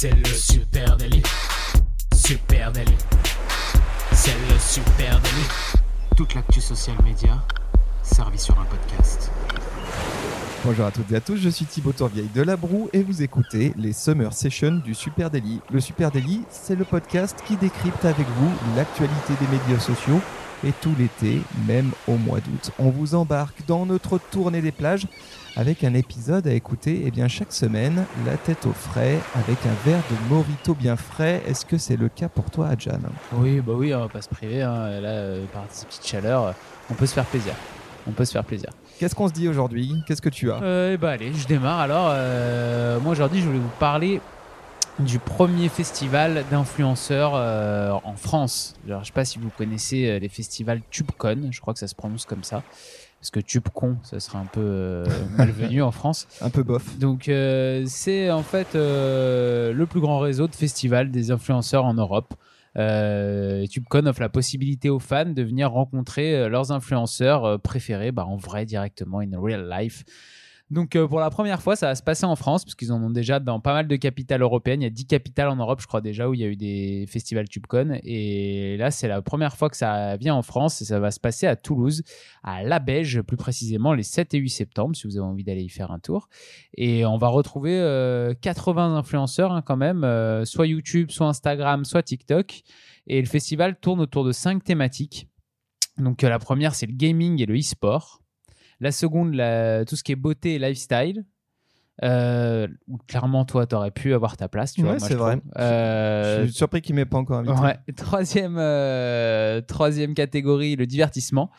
C'est le super délit. Super délit. C'est le super délit. Toute l'actu social média servie sur un podcast. Bonjour à toutes et à tous, je suis Thibaut Tourvieille de La Broue et vous écoutez les Summer Sessions du Super Daily. Le Super Daily, c'est le podcast qui décrypte avec vous l'actualité des médias sociaux et tout l'été, même au mois d'août. On vous embarque dans notre tournée des plages avec un épisode à écouter eh bien, chaque semaine, la tête au frais, avec un verre de morito bien frais. Est-ce que c'est le cas pour toi, Adjan? Oui, bah oui, on va pas se priver. Hein. Là, euh, par cette petite chaleur, on peut se faire plaisir. On peut se faire plaisir. Qu'est-ce qu'on se dit aujourd'hui? Qu'est-ce que tu as? Euh, Bah allez, je démarre. Alors, euh, moi aujourd'hui, je voulais vous parler du premier festival d'influenceurs euh, en France. Alors, je sais pas si vous connaissez euh, les festivals TubeCon, je crois que ça se prononce comme ça. Parce que TubeCon, ça serait un peu euh, malvenu en France. Un peu bof. Donc euh, c'est en fait euh, le plus grand réseau de festivals des influenceurs en Europe. Euh, TubeCon offre la possibilité aux fans de venir rencontrer leurs influenceurs préférés bah, en vrai directement, in real life. Donc euh, pour la première fois, ça va se passer en France, parce qu'ils en ont déjà dans pas mal de capitales européennes. Il y a 10 capitales en Europe, je crois déjà, où il y a eu des festivals TubeCon. Et là, c'est la première fois que ça vient en France, et ça va se passer à Toulouse, à La Beige, plus précisément les 7 et 8 septembre, si vous avez envie d'aller y faire un tour. Et on va retrouver euh, 80 influenceurs hein, quand même, euh, soit YouTube, soit Instagram, soit TikTok. Et le festival tourne autour de cinq thématiques. Donc euh, la première, c'est le gaming et le e-sport. La seconde, la- tout ce qui est beauté et lifestyle. Euh, où clairement, toi, t'aurais pu avoir ta place. Tu Ouais, c'est je vrai. trouve. Euh, Je suis surpris qu'il m'ait pas encore invité. Ouais. Troisième, euh, troisième catégorie, le divertissement.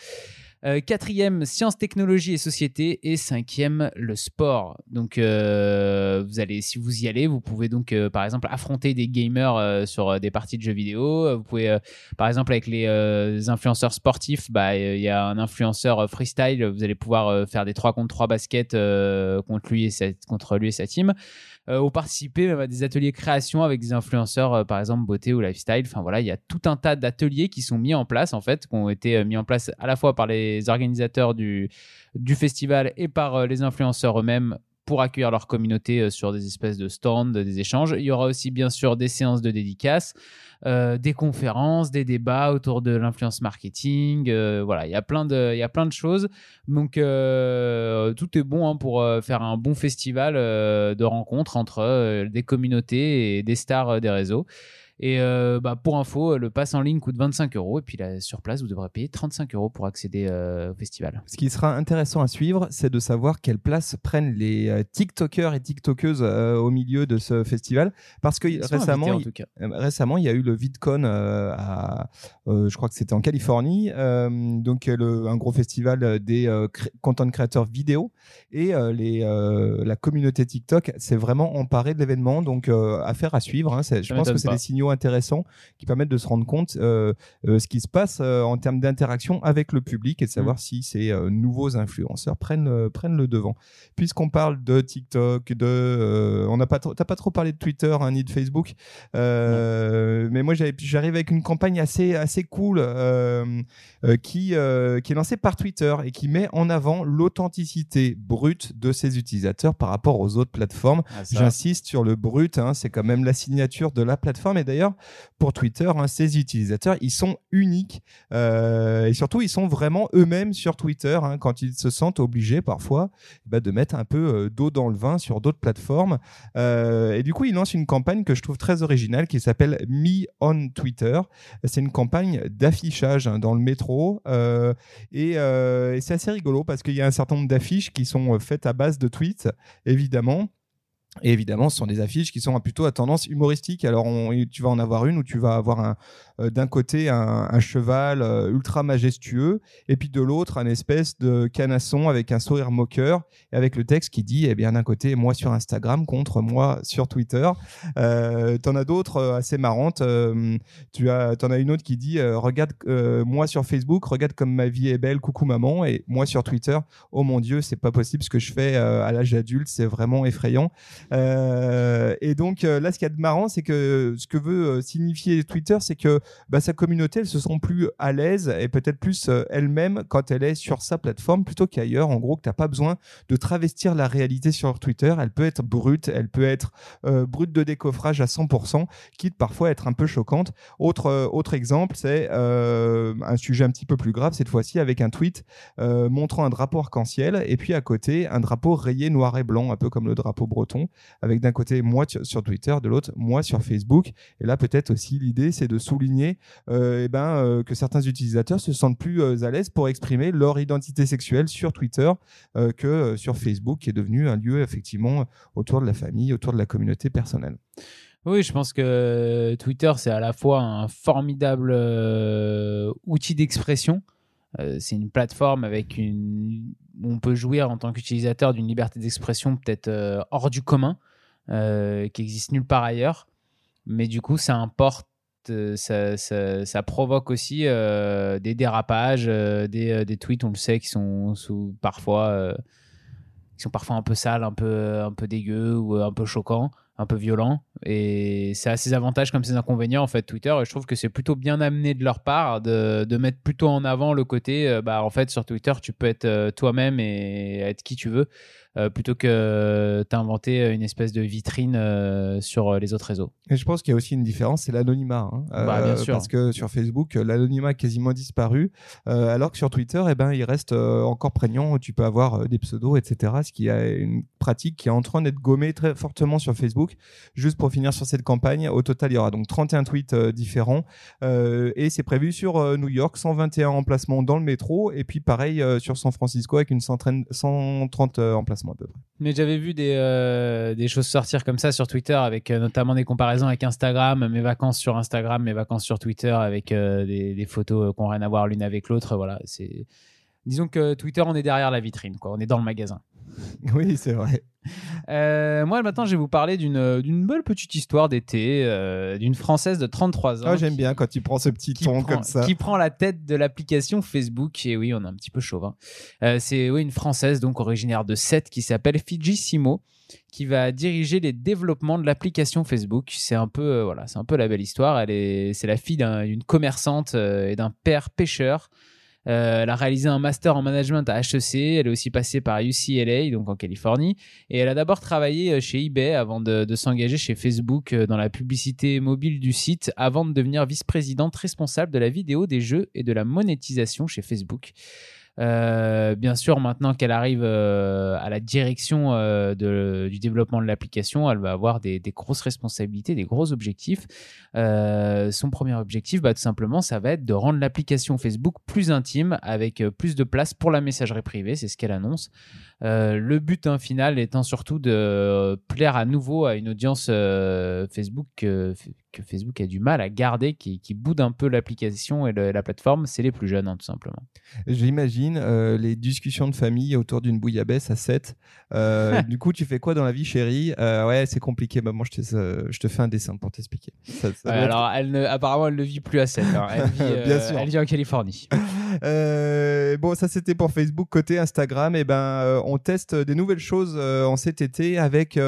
Euh, quatrième, sciences, technologie et société. Et cinquième, le sport. Donc, euh, vous allez, si vous y allez, vous pouvez donc, euh, par exemple, affronter des gamers sur des parties de jeux vidéo. Vous pouvez, par exemple, avec les influenceurs sportifs, bah, il y a un influenceur freestyle. Vous allez pouvoir faire des 3 contre 3 baskets contre, lui et sa, contre lui et sa team ou participer même à des ateliers création avec des influenceurs, par exemple beauté ou lifestyle. Enfin voilà, il y a tout un tas d'ateliers qui sont mis en place en fait, qui ont été mis en place à la fois par les organisateurs du, festival et par euh, les influenceurs eux-mêmes pour accueillir leur communauté euh, sur des espèces de stands, des échanges. Il y aura aussi bien sûr des séances de dédicaces, euh, des conférences, des débats autour de l'influence marketing. voilà, il y a plein de, il y a plein de choses. Donc tout est bon hein, pour faire un bon festival de rencontres entre des communautés et des stars des réseaux. Et euh, bah, pour info, le pass en ligne coûte 25 euros et puis là, sur place, vous devrez payer 35 euros pour accéder euh, au festival. Ce qui sera intéressant à suivre, c'est de savoir quelle place prennent les euh, TikTokers et TikTokeuses euh, au milieu de ce festival. Parce que Ils récemment, invités, en il- tout cas. euh, récemment, il y a eu le VidCon euh, à, euh, je crois que c'était en Californie, euh, donc euh, le- un gros festival euh, des euh, content créateurs vidéo et euh, les, euh, la communauté TikTok s'est vraiment emparée de l'événement, donc euh, affaire à suivre. hein. Je Ça pense que c'est des signaux intéressants qui permettent de se rendre compte euh, euh, ce qui se passe euh, en termes d'interaction avec le public et de savoir Mm. si ces euh, nouveaux influenceurs prennent prennent le devant. Puisqu'on parle de TikTok, de, on n'a pas trop, t'as pas trop parlé de Twitter hein, ni de Facebook, mais moi j'arrive avec une campagne assez assez cool qui qui est lancée par Twitter et qui met en avant l'authenticité brute de ses utilisateurs par rapport aux autres plateformes. Ah, J'insiste sur le brut, hein, c'est quand même la signature de la plateforme. Et d'ailleurs, pour Twitter, hein, ces utilisateurs, ils sont uniques euh, et surtout, ils sont vraiment eux-mêmes sur Twitter hein, quand ils se sentent obligés parfois bah, de mettre un peu euh, d'eau dans le vin sur d'autres plateformes. Euh, et du coup, ils lancent une campagne que je trouve très originale qui s'appelle Me on Twitter. C'est une campagne d'affichage hein, dans le métro et, c'est assez rigolo parce qu'il y a un certain nombre d'affiches qui sont faites à base de tweets, évidemment. Et évidemment, ce sont des affiches qui sont plutôt à tendance humoristique. Alors, tu vas en avoir une où tu vas avoir euh, d'un côté un, cheval euh, ultra majestueux, et puis de l'autre un espèce de canasson avec un sourire moqueur, et avec le texte qui dit, eh bien, d'un côté, moi sur Instagram contre moi sur Twitter. Euh, T'en as d'autres assez marrantes. T'en as une autre qui dit, regarde moi sur Facebook, regarde comme ma vie est belle, coucou maman, et moi sur Twitter, oh mon Dieu, c'est pas possible ce que je fais à l'âge adulte, c'est vraiment effrayant. Euh, et donc euh, là, ce qu'il y a de marrant, c'est que ce que veut euh, signifier Twitter, c'est que bah, sa communauté, elle se sent plus à l'aise et peut-être plus elle-même quand elle est sur sa plateforme plutôt qu'ailleurs. En gros, que t'as pas besoin de travestir la réalité sur Twitter. Elle peut être brute, elle peut être brute de décoffrage à 100%, quitte parfois à être un peu choquante. Autre autre exemple, c'est un sujet un petit peu plus grave cette fois-ci avec un tweet montrant un drapeau arc-en-ciel et puis à côté un drapeau rayé noir et blanc, un peu comme le drapeau breton, avec d'un côté moi sur Twitter, de l'autre moi sur Facebook. Et là peut-être aussi l'idée c'est de souligner euh, eh ben, euh, que certains utilisateurs se sentent plus euh, à l'aise pour exprimer leur identité sexuelle sur Twitter que sur Facebook, qui est devenu un lieu effectivement autour de la famille, autour de la communauté personnelle. Oui, je pense que Twitter, c'est à la fois un formidable outil d'expression. C'est une plateforme avec une on peut jouir en tant qu'utilisateur d'une liberté d'expression peut-être euh, hors du commun, euh, qui existe nulle part ailleurs. Mais du coup, ça importe, euh, ça, provoque aussi des dérapages, des, tweets, on le sait, qui sont parfois, qui sont parfois un peu sales, un peu, un peu dégueux ou un peu choquants un peu violents. Et ça a ses avantages comme ses inconvénients, en fait, Twitter. Et je trouve que c'est plutôt bien amené de leur part de, de mettre plutôt en avant le côté, euh, bah, en fait, sur Twitter, tu peux être euh, toi-même et être qui tu veux, euh, plutôt que t'inventer une espèce de vitrine sur les autres réseaux. Et je pense qu'il y a aussi une différence, c'est l'anonymat. hein. Bah, bien sûr. Parce que sur Facebook, l'anonymat a quasiment disparu, alors que sur Twitter, eh ben, il reste encore prégnant. Tu peux avoir des pseudos, etc. Ce qui est une pratique qui est en train d'être gommée très fortement sur Facebook. Juste pour finir sur cette campagne, au total, il y aura donc 31 tweets euh, différents. Euh, et c'est prévu sur euh, New York, 121 emplacements dans le métro. Et puis pareil sur San Francisco avec une centaine- 130 euh, emplacements à peu près. Mais j'avais vu des, choses sortir comme ça sur Twitter, avec notamment des comparaisons avec Instagram, mes vacances sur Instagram, mes vacances sur Twitter, avec des, photos euh, qui n'ont rien à voir l'une avec l'autre. Voilà, c'est. Disons que Twitter, on est derrière la vitrine, quoi. On est dans le magasin. Oui, c'est vrai. Euh, moi, maintenant, je vais vous parler d'une d'une belle petite histoire d'été, euh, d'une Française de 33 ans. Ah, J'aime qui- bien quand tu prends ce petit ton prend, comme ça. qui prend la tête de l'application Facebook. Et oui, on est un petit peu chauvin. Euh, c'est oui, une Française, donc originaire de Sète, qui s'appelle Fiji Simo, qui va diriger les développements de l'application Facebook. C'est un peu, euh, voilà, c'est un peu la belle histoire. Elle est, c'est la fille d'un- d'une commerçante euh, et d'un père pêcheur. Euh, elle a réalisé un master en management à HEC. Elle est aussi passée par UCLA, donc en Californie. Et elle a d'abord travaillé euh, chez eBay avant de, s'engager chez Facebook euh, dans la publicité mobile du site, avant de devenir vice-présidente responsable de la vidéo, des jeux et de la monétisation chez Facebook. Euh, bien sûr, maintenant qu'elle arrive euh, à la direction euh, du développement de l'application, elle va avoir des, grosses responsabilités, des gros objectifs. Son premier objectif, bah, tout simplement, ça va être de rendre l'application Facebook plus intime, avec plus de place pour la messagerie privée, c'est ce qu'elle annonce. Euh, le but hein, final étant surtout de plaire à nouveau à une audience euh, Facebook que, que Facebook a du mal à garder, qui, qui boude un peu l'application et le- la plateforme, c'est les plus jeunes, hein, tout simplement. J'imagine euh, les discussions de famille autour d'une bouillabaisse à 7. Euh, du coup, tu fais quoi dans la vie, chérie? Euh, Ouais, c'est compliqué. Maman, je te, euh, je te fais un dessin pour t'expliquer. Ouais, être- alors, elle ne, apparemment, elle ne vit plus à 7. Elle, vit, euh, Bien sûr. elle vit en Californie. Euh, bon, ça c'était pour Facebook. Côté Instagram, et ben, euh, on teste des nouvelles choses euh, en cet été avec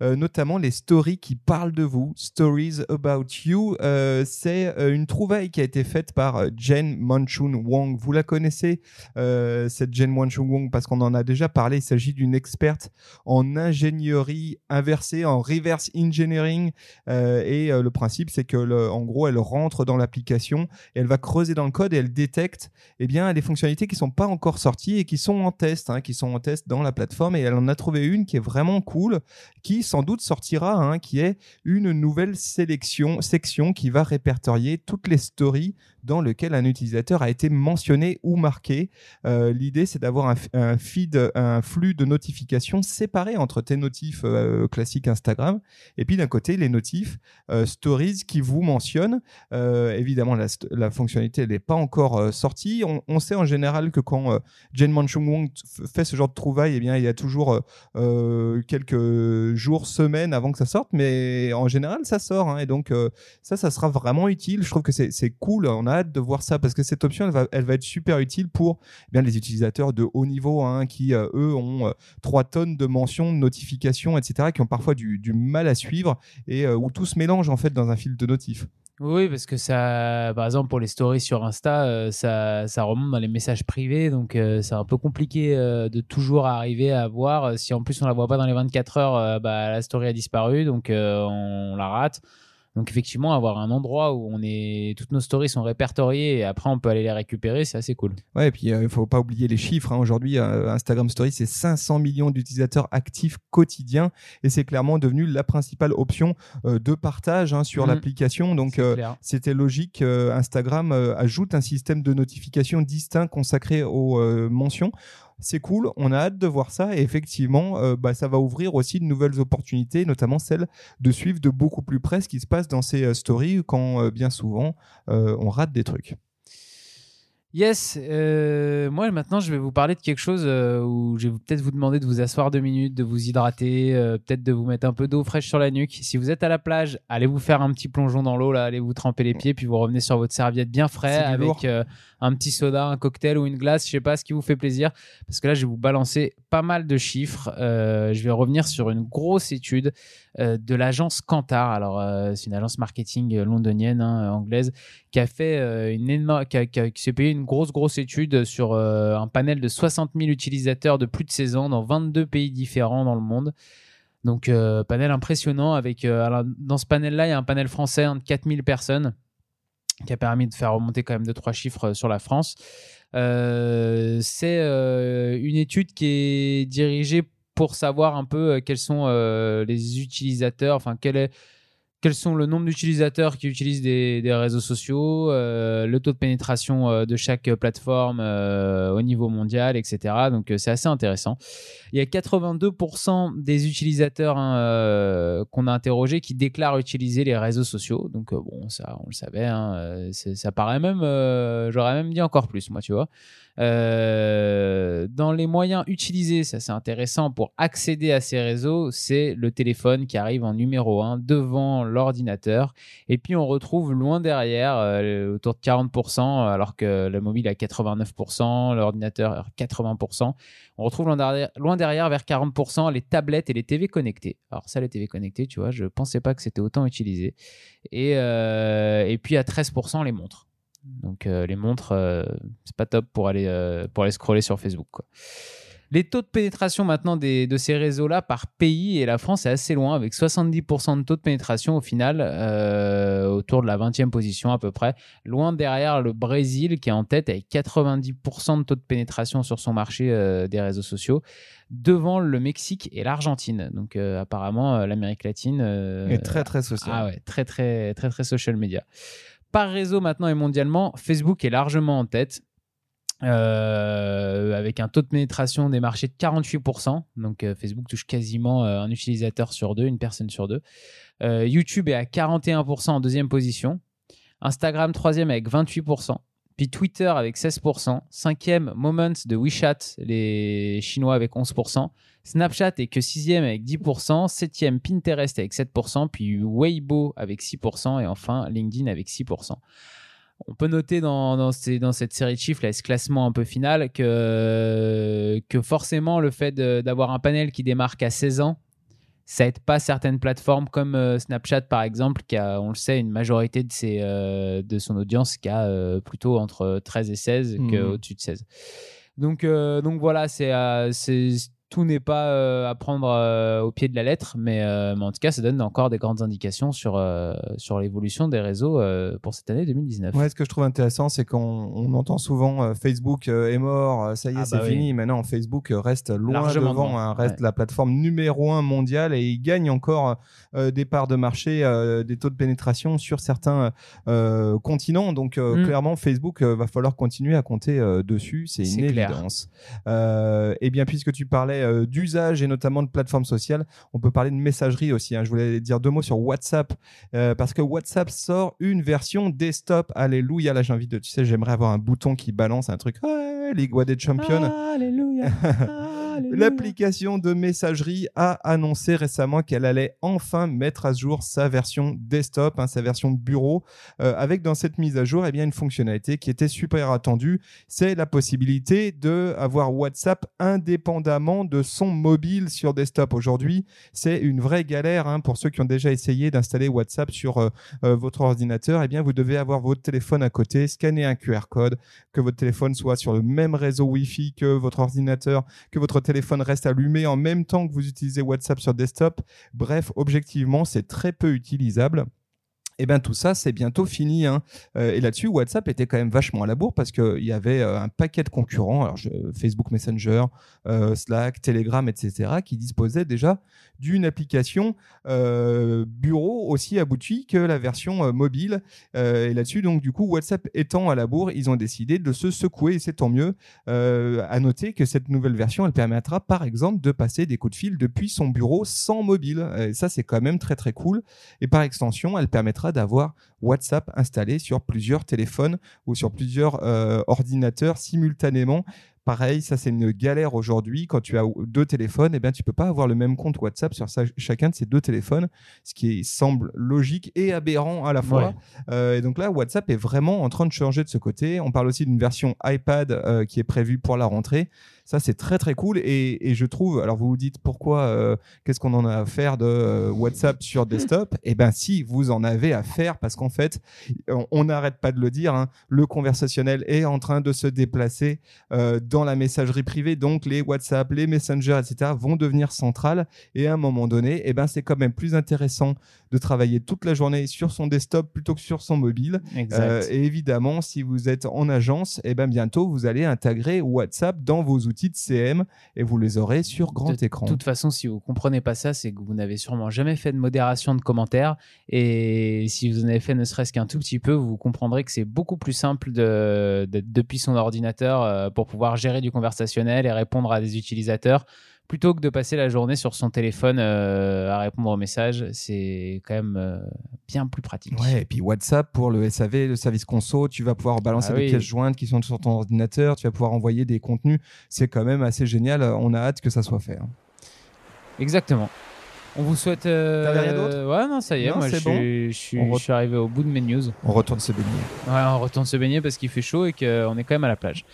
notamment les stories qui parlent de vous. Stories about you. C'est une trouvaille qui a été faite par Jen Manchun Wong. Vous la connaissez, cette Jen Manchun Wong, parce qu'on en a déjà parlé. Il s'agit d'une experte en ingénierie inversée, en reverse engineering. Et le principe, c'est que, en gros, elle rentre dans l'application elle va creuser dans le code et elle détecte eh bien, des fonctionnalités qui sont pas encore sorties et qui sont en test, hein, qui sont en test dans la plateforme. Et elle en a trouvé une qui est vraiment cool, qui sans doute sortira, hein, qui est une nouvelle sélection, section qui va répertorier toutes les stories dans lesquelles un utilisateur a été mentionné ou marqué. Euh, L'idée, c'est d'avoir un, feed, un flux de notifications séparé entre tes notifs euh, classiques Instagram et puis d'un côté les notifs euh, stories qui vous mentionnent. Évidemment, la, fonctionnalité n'est pas encore sortie. On, sait en général que quand Jen Manchung Wong fait ce genre de trouvailles, eh bien, il y a toujours quelques jours, semaines avant que ça sorte, mais en général, ça sort. hein. et donc, ça, ça sera vraiment utile. Je trouve que c'est cool. On a de voir ça parce que cette option, elle va, elle va être super utile pour eh bien les utilisateurs de haut niveau hein, qui, euh, eux, ont euh, 3 tonnes de mentions, de notifications, etc., qui ont parfois du, du mal à suivre et euh, où tout se mélange en fait dans un fil de notifs. Oui, parce que ça, par exemple, pour les stories sur Insta, euh, ça, ça remonte dans les messages privés, donc c'est un peu compliqué de toujours arriver à voir. Si en plus on la voit pas dans les 24 heures, bah, la story a disparu, donc on la rate. Donc effectivement, avoir un endroit où on est, toutes nos stories sont répertoriées et après on peut aller les récupérer, c'est assez cool. Ouais, et puis il faut pas oublier les chiffres. hein. Aujourd'hui, euh, Instagram Story, c'est 500 millions d'utilisateurs actifs quotidiens et c'est clairement devenu la principale option euh, de partage hein, sur Mhm. l'application. Donc euh, c'était logique. euh, Instagram euh, ajoute un système de notification distinct consacré aux euh, mentions. C'est cool, on a hâte de voir ça et effectivement, euh, bah, ça va ouvrir aussi de nouvelles opportunités, notamment celle de suivre de beaucoup plus près ce qui se passe dans ces euh, stories quand euh, bien souvent on rate des trucs. Yes, moi maintenant je vais vous parler de quelque chose où je vais peut-être vous demander de vous asseoir deux minutes, de vous hydrater, peut-être de vous mettre un peu d'eau fraîche sur la nuque. Si vous êtes à la plage, allez vous faire un petit plongeon dans l'eau, là, allez vous tremper les pieds, puis vous revenez sur votre serviette bien frais avec un petit soda, un cocktail ou une glace, je sais pas ce qui vous fait plaisir, parce que là je vais vous balancer pas mal de chiffres. Euh, je vais revenir sur une grosse étude euh, de l'agence Kantar. Alors euh, c'est une agence marketing londonienne, hein, anglaise qui a fait une énorme, qui, s'est payé une grosse grosse étude sur un panel de 60 000 utilisateurs de plus de 16 ans dans 22 pays différents dans le monde. Donc panel impressionnant avec alors, dans ce panel là il y a un panel français hein, de 4000 personnes qui a permis de faire remonter quand même deux trois chiffres euh, sur la France. Euh, c'est euh, une étude qui est dirigée pour savoir un peu quels sont les utilisateurs, enfin quel est quels sont le nombre d'utilisateurs qui utilisent des, réseaux sociaux, euh, le taux de pénétration euh, de chaque plateforme euh, au niveau mondial, etc. Donc c'est assez intéressant. Il y a 82% des utilisateurs hein, qu'on a interrogés qui déclarent utiliser les réseaux sociaux. Donc bon, ça on le savait, hein, ça paraît même, j'aurais même dit encore plus, moi, tu vois. Dans les moyens utilisés, ça c'est intéressant pour accéder à ces réseaux, c'est le téléphone qui arrive en numéro 1 devant l'ordinateur. Et puis on retrouve loin derrière, euh, autour de 40%, alors que le mobile a 89%, l'ordinateur à 80%. On retrouve loin derrière, loin derrière, vers 40%, les tablettes et les TV connectées. Alors ça, les TV connectées, tu vois, je pensais pas que c'était autant utilisé. Et, euh, et puis à 13%, les montres. Donc euh, les montres, c'est pas top pour aller, pour aller scroller sur Facebook. Les taux de pénétration maintenant des, de ces réseaux-là par pays, et la France est assez loin, avec 70% de taux de pénétration au final, euh, autour de la 20e position à peu près, loin derrière le Brésil qui est en tête avec 90% de taux de pénétration sur son marché euh, des réseaux sociaux, devant le Mexique et l'Argentine. Donc euh, apparemment, l'Amérique latine... Et très très social. ah ouais, très très très très social media. Par réseau maintenant et mondialement, Facebook est largement en tête. Euh, avec un taux de pénétration des marchés de 48%. Donc euh, Facebook touche quasiment euh, un utilisateur sur deux, une personne sur deux. YouTube est à 41% en deuxième position. Instagram troisième avec 28%. Puis Twitter avec 16%. Cinquième, Moments de WeChat, les Chinois avec 11%. Snapchat est que sixième avec 10%, septième Pinterest avec 7%, puis Weibo avec 6%, et enfin LinkedIn avec 6%. On peut noter dans, dans, ces- dans cette série de chiffres, là, ce classement un peu final, que, que forcément le fait d'avoir un panel qui démarque à 16 ans, ça aide pas certaines plateformes comme euh, Snapchat par exemple, qui a, on le sait, une majorité de, ses, euh, de son audience qui a euh, plutôt entre 13 et 16 Mhm. qu'au-dessus de 16. Donc, donc voilà, c'est, c'est, tout n'est pas euh, à prendre euh, au pied de la lettre, mais, euh, mais en tout cas, ça donne encore des grandes indications sur, euh, sur l'évolution des réseaux pour cette année 2019. Ouais, ce que je trouve intéressant, c'est qu'on on entend souvent Facebook est mort, ça y est, Ah c'est bah oui. fini. Maintenant, Facebook reste loin Largement devant, devant, hein, reste ouais. la plateforme numéro un mondiale et il gagne encore des parts de marché, des taux de pénétration sur certains continents. Donc, Mm. clairement, Facebook va falloir continuer à compter dessus, c'est une évidence. Et bien, puisque tu parlais euh, d'usage et notamment de plateformes sociales, on peut parler de messagerie aussi. hein. Je voulais dire deux mots sur WhatsApp euh, parce que WhatsApp sort une version desktop. Alléluia. Là, j'ai envie de, tu sais, j'aimerais avoir un bouton qui balance un truc. League What des Champions. Alléluia. L'application de messagerie a annoncé récemment qu'elle allait enfin mettre à jour sa version desktop, hein, sa version bureau, euh, avec dans cette mise à jour eh bien, une fonctionnalité qui était super attendue, c'est la possibilité de avoir WhatsApp indépendamment de son mobile sur desktop. Aujourd'hui, c'est une vraie galère hein, pour ceux qui ont déjà essayé d'installer WhatsApp sur euh, euh, votre ordinateur. Eh bien, vous devez avoir votre téléphone à côté, scanner un QR code, que votre téléphone soit sur le même réseau Wi-Fi que votre ordinateur, que votre téléphone reste allumé en même temps que vous utilisez WhatsApp sur desktop. Bref, objectivement, c'est très peu utilisable. Et bien tout ça, c'est bientôt fini. hein. Euh, et là-dessus, WhatsApp était quand même vachement à la bourre parce qu'il y avait euh, un paquet de concurrents, Facebook Messenger, euh, Slack, Telegram, etc., qui disposaient déjà d'une application bureau aussi aboutie que la version mobile. Et là-dessus, donc du coup, WhatsApp étant à la bourre, ils ont décidé de se secouer et c'est tant mieux. À noter que cette nouvelle version, elle permettra par exemple de passer des coups de fil depuis son bureau sans mobile. Et ça, c'est quand même très très cool. Et par extension, elle permettra d'avoir WhatsApp installé sur plusieurs téléphones ou sur plusieurs euh, ordinateurs simultanément. Pareil, ça c'est une galère aujourd'hui. Quand tu as deux téléphones, eh bien, tu peux pas avoir le même compte WhatsApp sur chacun de ces deux téléphones, ce qui semble logique et aberrant à la fois. Ouais. Euh, et donc là, WhatsApp est vraiment en train de changer de ce côté. On parle aussi d'une version iPad euh, qui est prévue pour la rentrée. Ça, c'est très très cool. Et, et je trouve, alors vous vous dites pourquoi, euh, qu'est-ce qu'on en a à faire de WhatsApp sur desktop? Eh ben si, vous en avez à faire parce qu'en fait, on- n'arrête pas de le dire, hein, le conversationnel est en train de se déplacer dans la messagerie privée. Donc les WhatsApp, les Messenger, etc. vont devenir centrales. Et à un moment donné, eh ben, c'est quand même plus intéressant de travailler toute la journée sur son desktop plutôt que sur son mobile. Exact. Euh, et évidemment, si vous êtes en agence, eh ben bientôt vous allez intégrer WhatsApp dans vos outils de CM et vous les aurez sur grand De écran. toute façon, si vous comprenez pas ça, c'est que vous n'avez sûrement jamais fait de modération de commentaires. Et si vous en avez fait ne serait-ce qu'un tout petit peu, vous comprendrez que c'est beaucoup plus simple de, d'être depuis son ordinateur euh, pour pouvoir gérer du conversationnel et répondre à des utilisateurs. Plutôt que de passer la journée sur son téléphone euh, à répondre aux messages, c'est quand même euh, bien plus pratique. Ouais, et puis WhatsApp pour le SAV, le service conso, tu vas pouvoir balancer Ah des oui. pièces jointes qui sont sur ton ordinateur, tu vas pouvoir envoyer des contenus. C'est quand même assez génial. On a hâte que ça soit fait. hein. Exactement. On vous souhaite. euh, T'avais rien d'autre? Ouais, non, ça y est, Non, moi je bon. suis, je, suis, On re- je suis arrivé au bout de mes news. On retourne se baigner. Ouais, on retourne se baigner parce qu'il fait chaud et qu'on est quand même à la plage.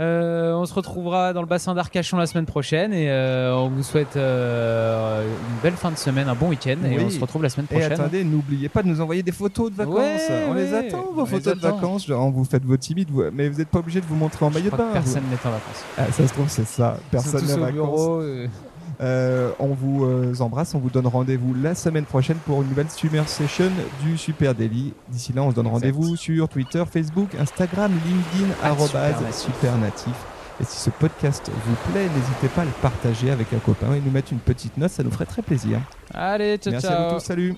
Euh, on se retrouvera dans le bassin d'Arcachon la semaine prochaine et euh, on vous souhaite euh, une belle fin de semaine, un bon week-end et on se retrouve la semaine Et prochaine. attendez, n'oubliez pas de nous envoyer des photos de vacances. Ouais, on les attend, vos On photos de vacances. Genre, vous faites vos timides, vous- mais vous n'êtes pas obligé de vous montrer en maillot de bain. personne n'est en vacances. Ah, ça se trouve, c'est ça. Personne n'est en vacances. bureau. Euh. On vous euh, embrasse, on vous donne rendez-vous la semaine prochaine pour une nouvelle Summer Session du Super Daily. D'ici là, on se donne rendez-vous sur Twitter, Facebook, Instagram, LinkedIn, arrobase Supernatif. Supernatif. Et si ce podcast vous plaît, n'hésitez pas à le partager avec un copain et nous mettre une petite note, ça nous ferait très plaisir. Allez, ciao, Merci ciao. à vous tous, salut